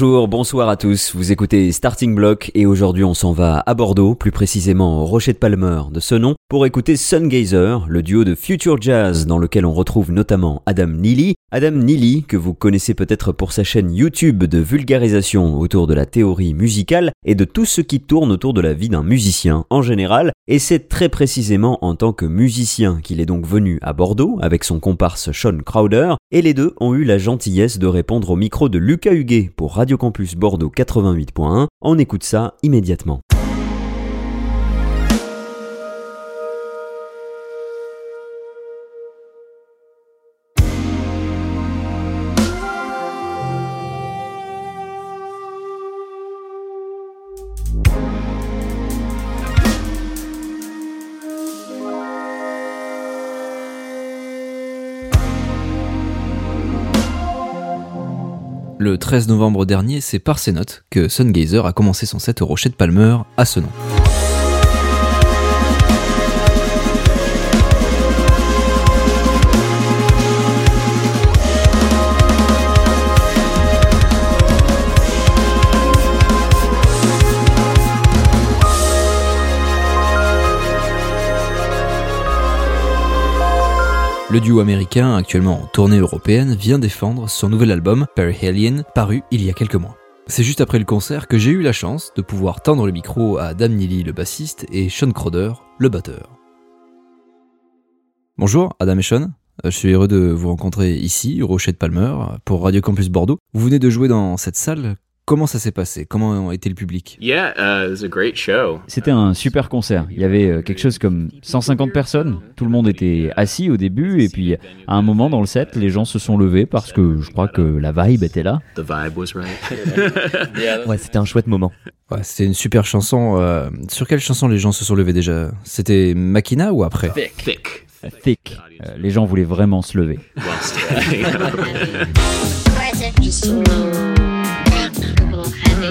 Bonjour, bonsoir à tous. Vous écoutez Starting Block et aujourd'hui on s'en va à Bordeaux, plus précisément au Rocher de Palmer de ce nom, pour écouter Sungazer, le duo de Future Jazz dans lequel on retrouve notamment Adam Neely. Adam Neely, que vous connaissez peut-être pour sa chaîne YouTube de vulgarisation autour de la théorie musicale et de tout ce qui tourne autour de la vie d'un musicien en général, et c'est très précisément en tant que musicien qu'il est donc venu à Bordeaux avec son comparse Sean Crowder, et les deux ont eu la gentillesse de répondre au micro de Lucas Huguet pour Radio Campus Bordeaux 88.1. On écoute ça immédiatement. Le 13 novembre dernier, c'est par ces notes que Sungazer a commencé son set au Rocher de Palmer à ce nom. Le duo américain, actuellement en tournée européenne, vient défendre son nouvel album, Perihelion, paru il y a quelques mois. C'est juste après le concert que j'ai eu la chance de pouvoir tendre le micro à Adam Neely, le bassiste, et Sean Crowder, le batteur. Bonjour, Adam et Sean. Je suis heureux de vous rencontrer ici, au Rocher de Palmer, pour Radio Campus Bordeaux. Vous venez de jouer dans cette salle Comment ça s'est passé? Comment était le public? Yeah, uh, it was a great show. C'était un super concert. Il y avait euh, quelque chose comme 150 personnes. Tout le monde était assis au début et puis à un moment dans le set, les gens se sont levés parce que je crois que la vibe était là. The vibe was right. Ouais, c'était un chouette moment. Ouais, c'était une super chanson. euh, sur quelle chanson les gens se sont levés déjà? C'était Makina ou après? Thick. Thick. Euh, les gens voulaient vraiment se lever. On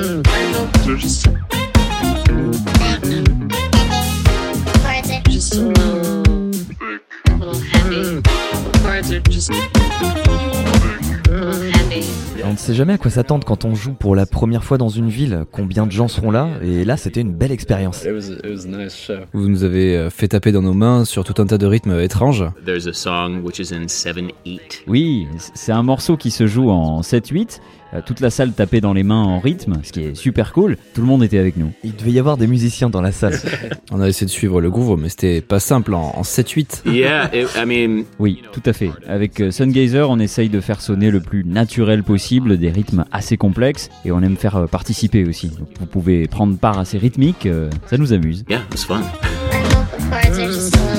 ne sait jamais à quoi s'attendre quand on joue pour la première fois dans une ville, combien de gens seront là, et là c'était une belle expérience. It was, it was a nice show. Vous nous avez euh, fait taper dans nos mains sur tout un tas de rythmes étranges. There's a song which is in 7-8. Oui, c'est un morceau qui se joue en 7-8. Euh, Toute la salle tapait dans les mains en rythme, ce qui est super cool. Tout le monde était avec nous. Il devait y avoir des musiciens dans la salle. On a essayé de suivre le groove, mais c'était pas simple en, en 7-8. Yeah, it, I mean, Oui, tout à fait. Avec euh, Sungazer, on essaye de faire sonner le plus naturel possible, des rythmes assez complexes, et on aime faire euh, participer aussi. Donc, vous pouvez prendre part à ces rythmiques, ça nous amuse. yeah, it was fun.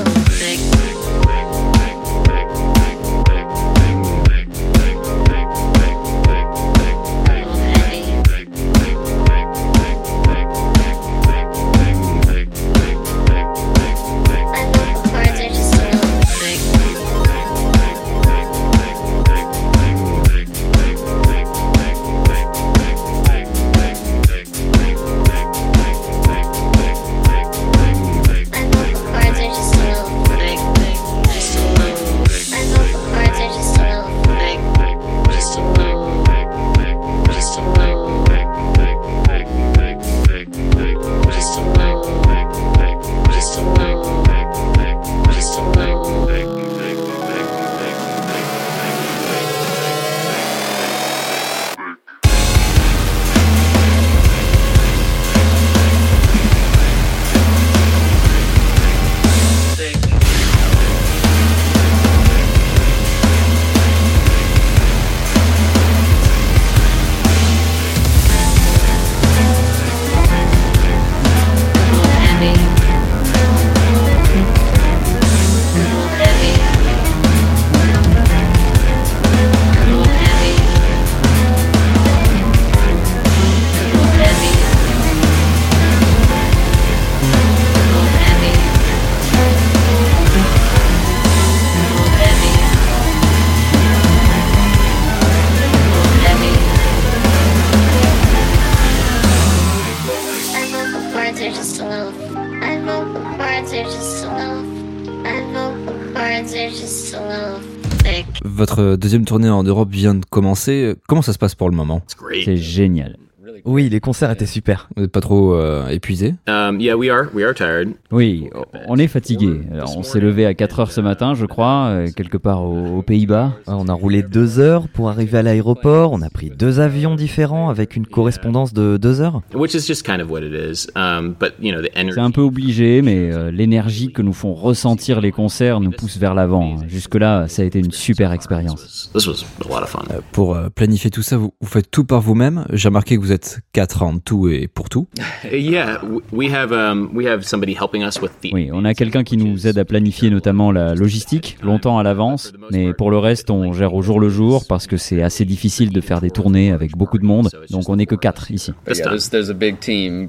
Votre deuxième tournée en Europe vient de commencer. Comment ça se passe pour le moment? It's great. C'est génial. Oui, les concerts étaient super. Vous n'êtes pas trop euh, épuisé Um, yeah, we are. We are tired. Oui, on est fatigué. Alors, on s'est levé à 4 heures ce matin, je crois, euh, quelque part aux, aux Pays-Bas. On a roulé deux heures pour arriver à l'aéroport. On a pris deux avions différents avec une correspondance de deux heures. which is just kind of what it is. Um, but you know, the energy. C'est un peu obligé, mais euh, l'énergie que nous font ressentir les concerts nous pousse vers l'avant. Jusque-là, ça a été une super expérience. This was a lot of fun. Pour planifier tout ça, vous, vous faites tout par vous-même. J'ai remarqué que vous êtes quatre en tout et pour tout. Yeah, w- we have um, we have somebody helping us with the. Oui, on a quelqu'un qui nous aide à planifier notamment la logistique longtemps à l'avance, mais pour le reste, on gère au jour le jour parce que c'est assez difficile de faire des tournées avec beaucoup de monde. Donc on n'est que quatre ici.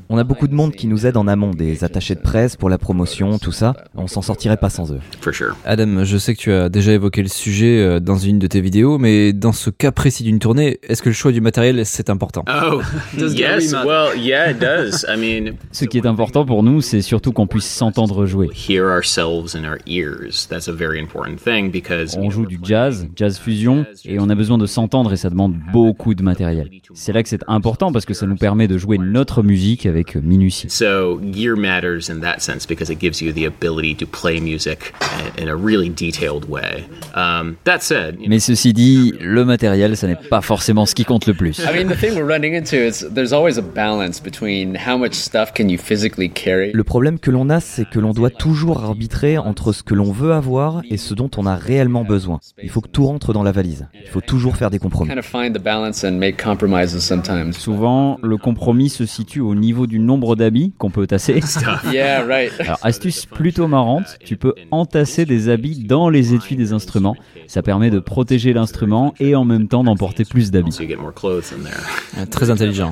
On a beaucoup de monde qui nous aide en amont, des attachés de presse pour la promotion, tout ça. On s'en sortirait pas sans eux. Adam, je sais que tu as déjà évoqué le sujet euh, dans une de tes vidéos, mais dans ce cas précis d'une tournée, est-ce que le choix du matériel c'est important? Oh, yes. Well, yeah, it does. I mean, Ce qui est important pour nous, c'est surtout qu'on puisse s'entendre jouer. hear ourselves in our ears. That's a very important thing because On joue du jazz, jazz fusion, et on a besoin de s'entendre et ça demande beaucoup de matériel. C'est là que c'est important parce que ça nous permet de jouer notre musique avec minutie. So gear matters in that sense because it gives you the ability to play music in a really detailed way. Um, that said, you know, Mais ceci dit, le matériel, ça n'est pas forcément ce qui compte le plus. I mean, the thing we're running into is there's always a balance between how much stuff can you physically carry. Le problème que l'on a, c'est que l'on doit toujours arbitrer entre ce que l'on veut avoir et ce dont on a réellement besoin. Il faut que tout rentre dans la valise. Il faut toujours faire des compromis. Souvent, le compromis se situe au niveau du nombre d'habits qu'on peut tasser. Yeah, right. Alors, astuce plutôt marrante, tu peux entasser des habits dans les étuis des instruments. Ça permet de protéger l'instrument et en même temps d'emporter plus d'habits. Très intelligent.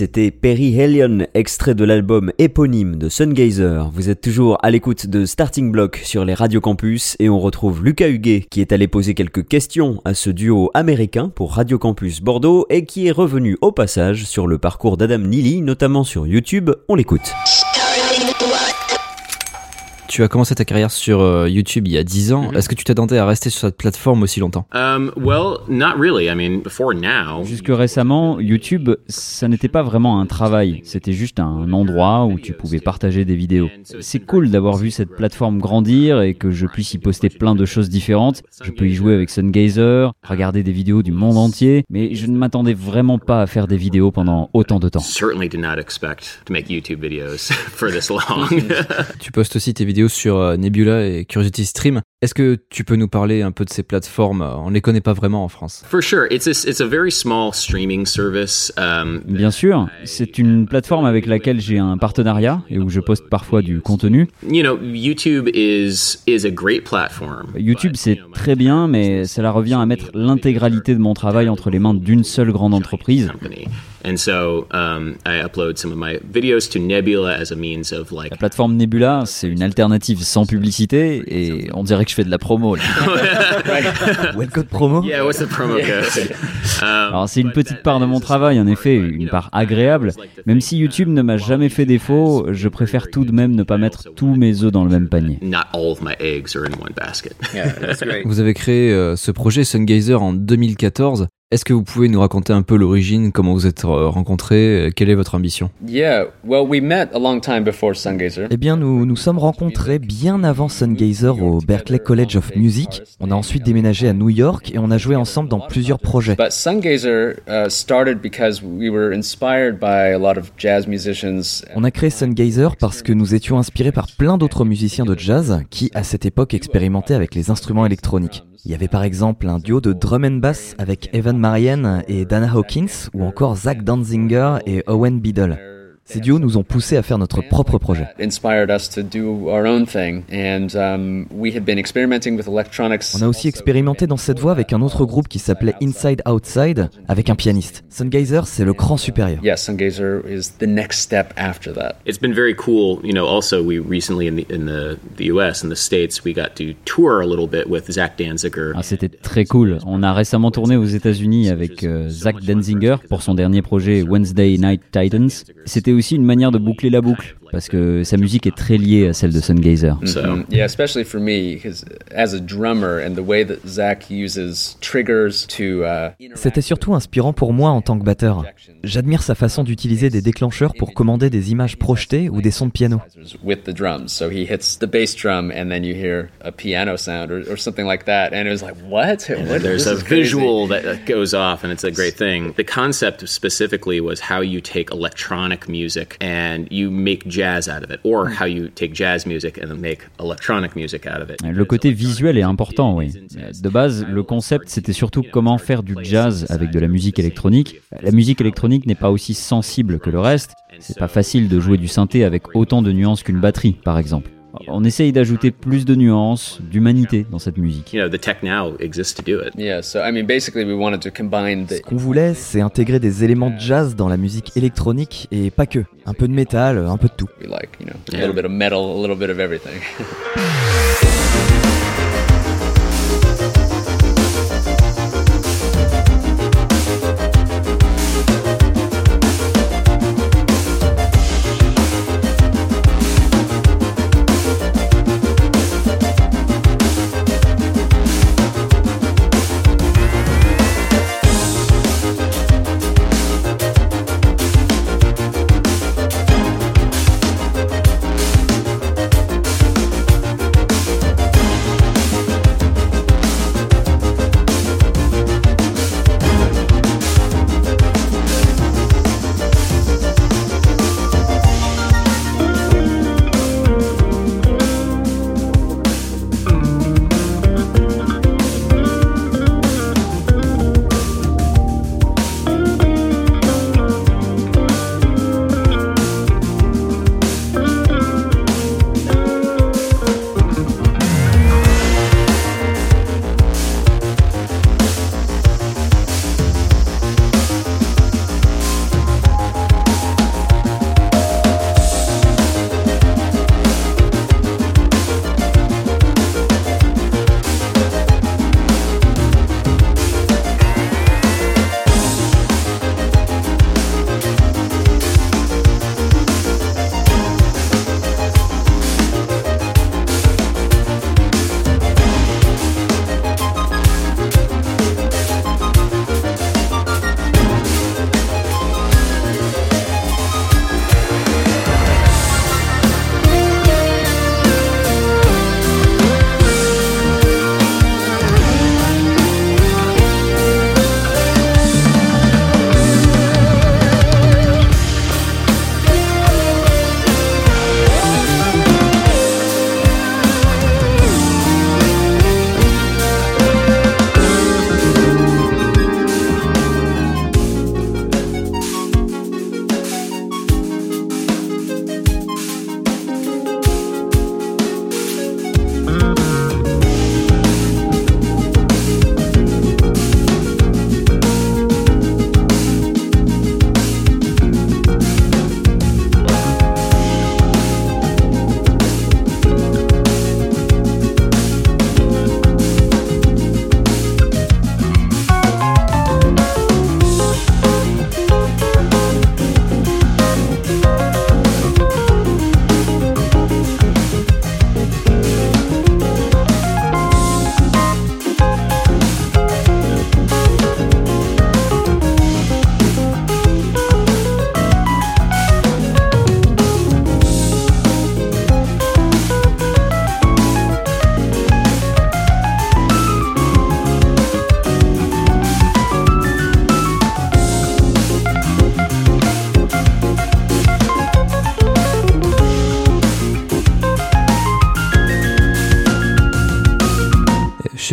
c'était Perry Hellion, extrait de l'album éponyme de Sungazer. Vous êtes toujours à l'écoute de Starting Block sur les Radio Campus et on retrouve Lucas Huguet qui est allé poser quelques questions à ce duo américain pour Radio Campus Bordeaux et qui est revenu au passage sur le parcours d'Adam Neely, notamment sur YouTube. On l'écoute. Tu as commencé ta carrière sur euh, YouTube il y a 10 ans. Mhm. Est-ce que tu t'attendais à rester sur cette plateforme aussi longtemps? Um, well, not really. I mean, before now. Jusque récemment, YouTube, ça n'était pas vraiment un travail, c'était juste un endroit où tu pouvais partager des vidéos. C'est cool d'avoir vu cette plateforme grandir et que je puisse y poster plein de choses différentes. Je peux y jouer avec Sungazer, regarder des vidéos du monde entier, mais je ne m'attendais vraiment pas à faire des vidéos pendant autant de temps. Tu postes aussi tes vidéos sur euh, Nebula et Curiosity Stream. Est-ce que tu peux nous parler un peu de ces plateformes? On les connaît pas vraiment en France. for sure, it's a, it's a very small streaming service. Um, Bien sûr, c'est une plateforme avec laquelle j'ai un partenariat et où je poste parfois du contenu. YouTube c'est très bien, mais cela revient à mettre l'intégralité de mon travail entre les mains d'une seule grande entreprise. um, La plateforme Nebula, c'est une alternative sans publicité et on dirait que je fais de la promo. là. Le code promo yeah, what's the promo code? Um, Alors c'est une petite part de mon travail, en effet, une part agréable. Même si YouTube ne m'a jamais fait défaut, je préfère tout de même ne pas mettre tous mes œufs dans le même panier. not all of my eggs are in one basket. Yeah, that's great. Vous avez créé euh, ce projet Sungazer en 2014. Est-ce que vous pouvez nous raconter un peu l'origine, comment vous êtes euh, rencontrés, euh, quelle est votre ambition? Yeah, well, we met a long time before Sungazer. Eh bien, nous nous sommes rencontrés bien avant Sungazer au Berklee College of Music. On a ensuite déménagé à New York et on a joué ensemble dans plusieurs projets. But Sungazer started because we were inspired by a lot of jazz musicians. On a créé Sungazer parce que nous étions inspirés par plein d'autres musiciens de jazz qui, à cette époque, expérimentaient avec les instruments électroniques. Il y avait par exemple un duo de drum and bass avec Evan Marian et Dana Hawkins ou encore Zach Danzinger et Owen Biddle. Ces duos nous ont poussés à faire notre propre projet. Inspired us to do our own thing, and um, we had been experimenting with electronics. On a aussi expérimenté dans cette voie avec un autre groupe qui s'appelait Inside Outside avec un pianiste. Sungazer, c'est le cran supérieur. Yeah, Sungazer is the next step after that. It's been very cool. You know, also we recently in the in the, the U.S. in the states we got to tour a little bit with Zach Danziger. Ah, C'était très cool. On a récemment tourné aux États-Unis avec euh, Zach Denzinger pour son dernier projet Wednesday Night Titans. C'était aussi une manière de boucler la boucle parce que sa musique est très liée à celle de Sungazer. So Mhm. Yeah, especially for me, because as a drummer and the way that Zach uses triggers to. Uh, C'était surtout inspirant pour moi en tant que batteur. J'admire sa façon d'utiliser des déclencheurs pour commander des images projetées ou des sons de piano. with the drums. So he hits the bass drum, and then you hear a piano sound or, or something like that, and it was like, what? what? there's a visual that that goes off, and it's a great thing. The concept specifically was how you take electronic music and you make jazz out of it, or how you take jazz music and then make electronic music out of it. Le côté visuel est important, oui. De base, le concept, c'était surtout comment faire du jazz avec de la musique électronique. La musique électronique n'est pas aussi sensible que le reste. C'est pas facile de jouer du synthé avec autant de nuances qu'une batterie, par exemple. On essaye d'ajouter plus de nuances, d'humanité dans cette musique. You know, the tech now exists to do it. Yeah, so I mean, basically, we wanted to combine the Ce qu'on voulait, c'est intégrer des éléments de jazz dans la musique électronique et pas que. Un peu de métal, un peu de tout. Yeah.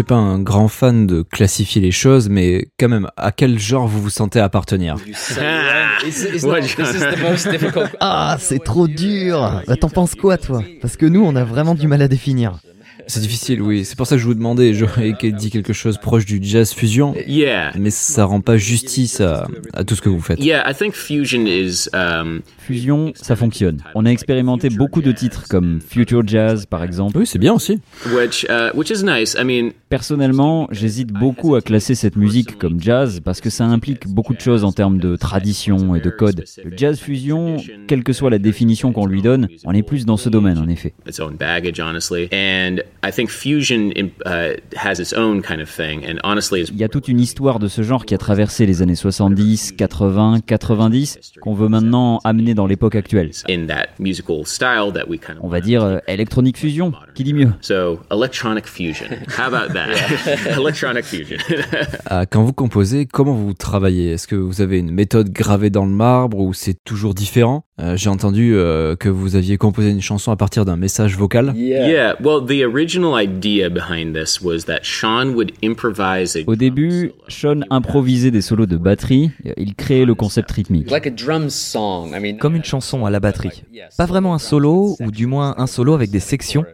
pas un grand fan de classifier les choses, mais quand même, à quel genre vous vous sentez appartenir Ah, c'est trop dur. Bah, T'en penses quoi, toi? Parce que nous, on a vraiment du mal à définir. C'est difficile, oui. C'est pour ça que je vous demandais. J'aurais dit quelque chose proche du jazz fusion, Yeah. mais ça rend pas justice à, à tout ce que vous faites. Yeah, I think fusion is um, Fusion, ça fonctionne. On a expérimenté beaucoup de titres comme Future Jazz par exemple. Oui, c'est bien aussi. which uh, which is nice. I mean, Personnellement, j'hésite beaucoup à classer cette musique comme jazz parce que ça implique beaucoup de choses en termes de tradition et de code. Le jazz fusion, quelle que soit la définition qu'on lui donne, on est plus dans ce domaine en effet. Its own baggage, honestly. And I think fusion in, uh, has its own kind of thing. And honestly, is Il y a toute une histoire de ce genre qui a traversé les années 70, 80, 90, qu'on veut maintenant amener dans l'époque actuelle. in that musical style that we kind of On va dire euh, électronique fusion, qui dit mieux? So electronic fusion. How about that? electronic fusion. Ah, quand vous composez, comment vous travaillez? Est-ce que vous avez une méthode gravée dans le marbre ou c'est toujours différent? Euh, J'ai entendu euh, que vous aviez composé une chanson à partir d'un message vocal. yeah. Well, the original idea behind this was that Sean would improvise a Au début, Sean improvisait des solos de batterie, il créait le concept rythmique. Like a drum song. I mean, Comme une chanson à la batterie. Pas vraiment un solo, ou du moins un solo avec des sections,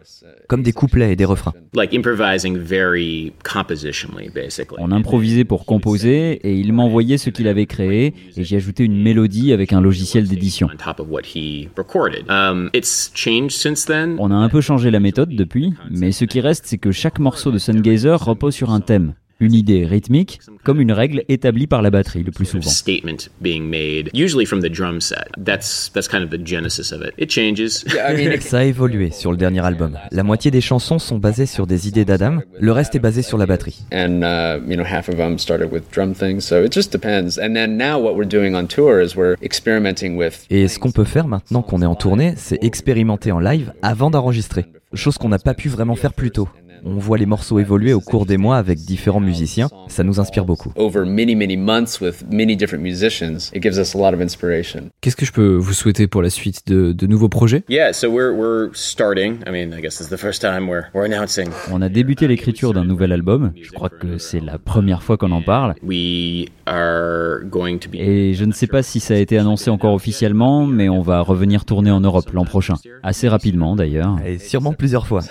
comme des couplets et des refrains. like improvising very compositionally, basically. On improvisait pour composer et il m'envoyait ce qu'il avait créé et j'y ajoutais une mélodie avec un logiciel d'édition. on top of what he recorded. Um, it's changed since then. On a un peu changé la méthode depuis, mais ce qui reste, c'est que chaque morceau de Sungazer repose sur un thème, une idée rythmique, comme une règle établie par la batterie le plus souvent. statement being made, usually from the drum set. That's that's kind of the genesis of it. It changes. I mean, Ça a évolué sur le dernier album. La moitié des chansons sont basées sur des idées d'Adam, le reste est basé sur la batterie. and uh, you know, half of them started with drum things. So it just depends. And then now, what we're doing on tour is we're experimenting with. Et ce qu'on peut faire maintenant qu'on est en tournée, c'est expérimenter en live avant d'enregistrer. Chose qu'on n'a pas pu vraiment faire plus tôt. On voit les morceaux évoluer au cours des mois avec différents musiciens, ça nous inspire beaucoup. Over many, many months with many different musicians, it gives us a lot of inspiration. Qu'est-ce que je peux vous souhaiter pour la suite de, de nouveaux projets? Yeah, so we're we're starting. I mean, I guess this is the first time we're we're announcing. On a débuté l'écriture d'un nouvel album, je crois que c'est la première fois qu'on en parle, We are going to be et je ne sais pas si ça a été annoncé encore officiellement, mais on va revenir tourner en Europe l'an prochain. Assez rapidement d'ailleurs. Et sûrement plusieurs fois.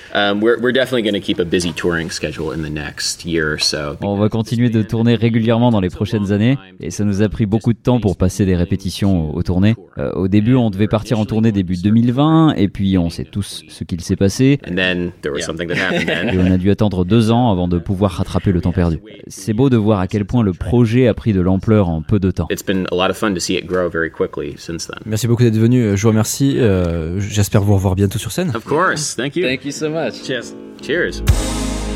Um, we're we're definitely going to keep a busy touring schedule in the next year or so. On va continuer de tourner régulièrement dans les prochaines années et ça nous a pris beaucoup de temps pour passer des répétitions aux, tournées. Euh, au début, on devait partir en tournée début 2020 et puis on sait tous ce qu'il s'est passé And then there was something that happened et on a dû attendre deux ans avant de pouvoir rattraper le temps perdu. C'est beau de voir à quel point le projet a pris de l'ampleur en peu de temps. It's been a lot of fun to see it grow very quickly since then. Merci beaucoup d'être venu. Je vous remercie. Euh, J'espère vous revoir bientôt sur scène. Of course. Thank you. Thank you so much. Cheers. Cheers.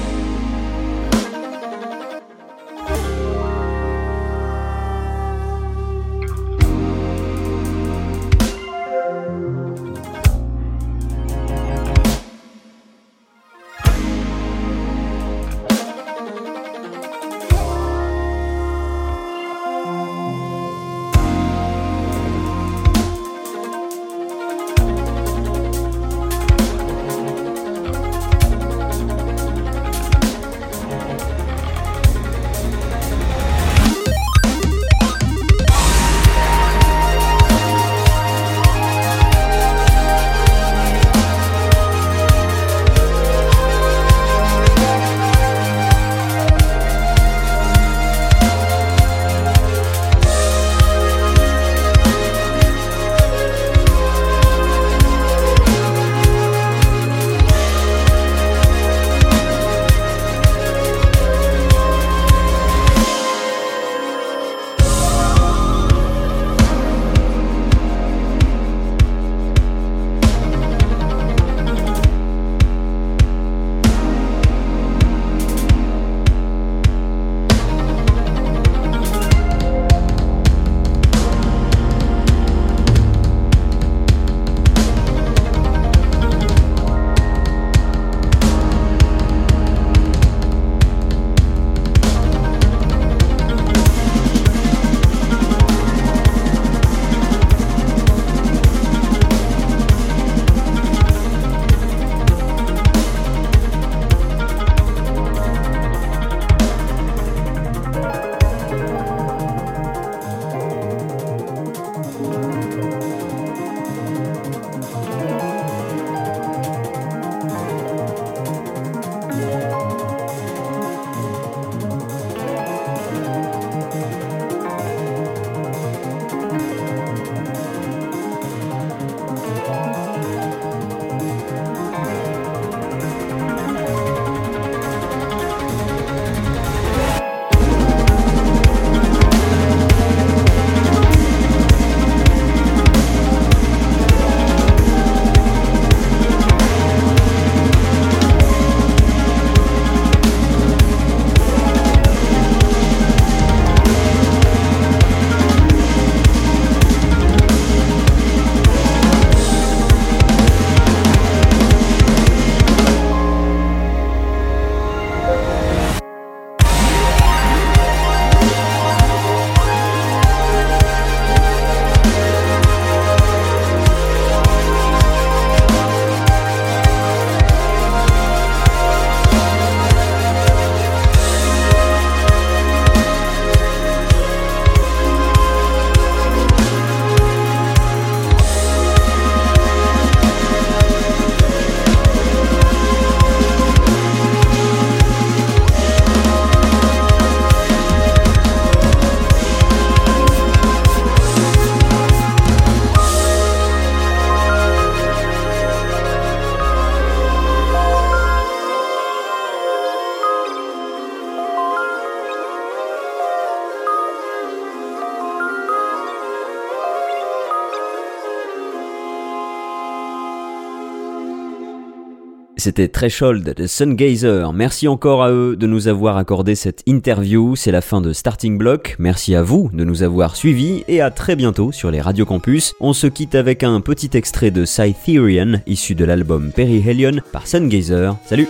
C'était Threshold de Sungazer. Merci encore à eux de nous avoir accordé cette interview. C'est la fin de Starting Block. Merci à vous de nous avoir suivis et à très bientôt sur les Radio Campus. On se quitte avec un petit extrait de Cytherian issu de l'album Perihelion par Sungazer. Salut!